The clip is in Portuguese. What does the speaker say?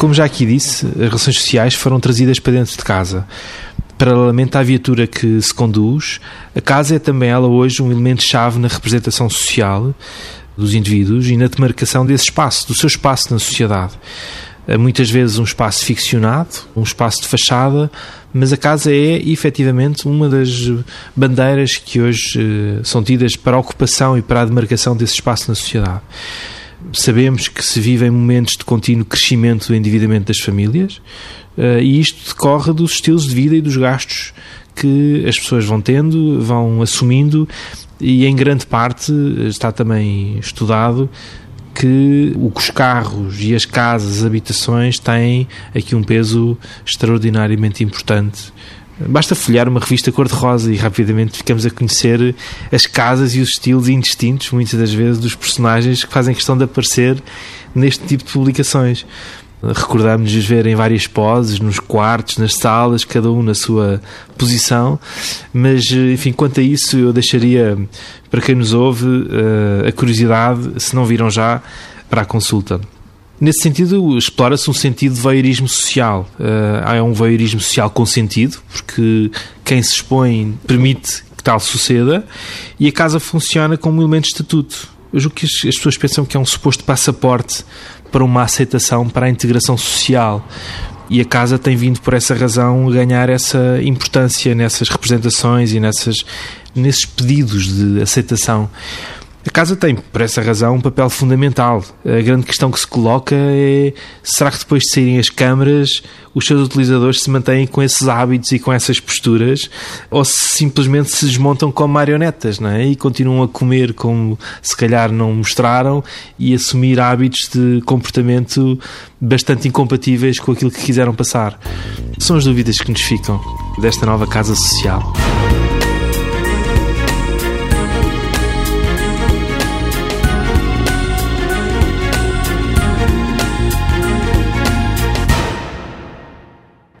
Como já aqui disse, as relações sociais foram trazidas para dentro de casa. Paralelamente à viatura que se conduz, a casa é também ela hoje um elemento-chave na representação social dos indivíduos e na demarcação desse espaço, do seu espaço na sociedade. Muitas vezes um espaço ficcionado, um espaço de fachada, mas a casa é efetivamente uma das bandeiras que hoje eh, são tidas para a ocupação e para a demarcação desse espaço na sociedade. Sabemos que se vivem momentos de contínuo crescimento do endividamento das famílias eh, e isto decorre dos estilos de vida e dos gastos que as pessoas vão tendo, vão assumindo e em grande parte está também estudado que os carros e as casas, as habitações têm aqui um peso extraordinariamente importante Basta folhear uma revista cor-de-rosa e rapidamente ficamos a conhecer as casas e os estilos indistintos, muitas das vezes, dos personagens que fazem questão de aparecer neste tipo de publicações. Recordamos-nos ver em várias poses, nos quartos, nas salas, cada um na sua posição, mas, enfim, quanto a isso, eu deixaria para quem nos ouve eh, a curiosidade, se não viram já, para a consulta. Nesse sentido, explora-se um sentido de voyeurismo social. Uh, é um voyeurismo social consentido, porque quem se expõe permite que tal suceda, e a casa funciona como um elemento de estatuto. Eu julgo que as, as pessoas pensam que é um suposto passaporte para uma aceitação, para a integração social. E a casa tem vindo, por essa razão, ganhar essa importância nessas representações e nessas, nesses pedidos de aceitação. A casa tem, por essa razão, um papel fundamental. A grande questão que se coloca é: será que depois de saírem as câmaras, os seus utilizadores se mantêm com esses hábitos e com essas posturas, ou se simplesmente se desmontam como marionetas não é? e continuam a comer como se calhar não mostraram e assumir hábitos de comportamento bastante incompatíveis com aquilo que quiseram passar? São as dúvidas que nos ficam desta nova casa social.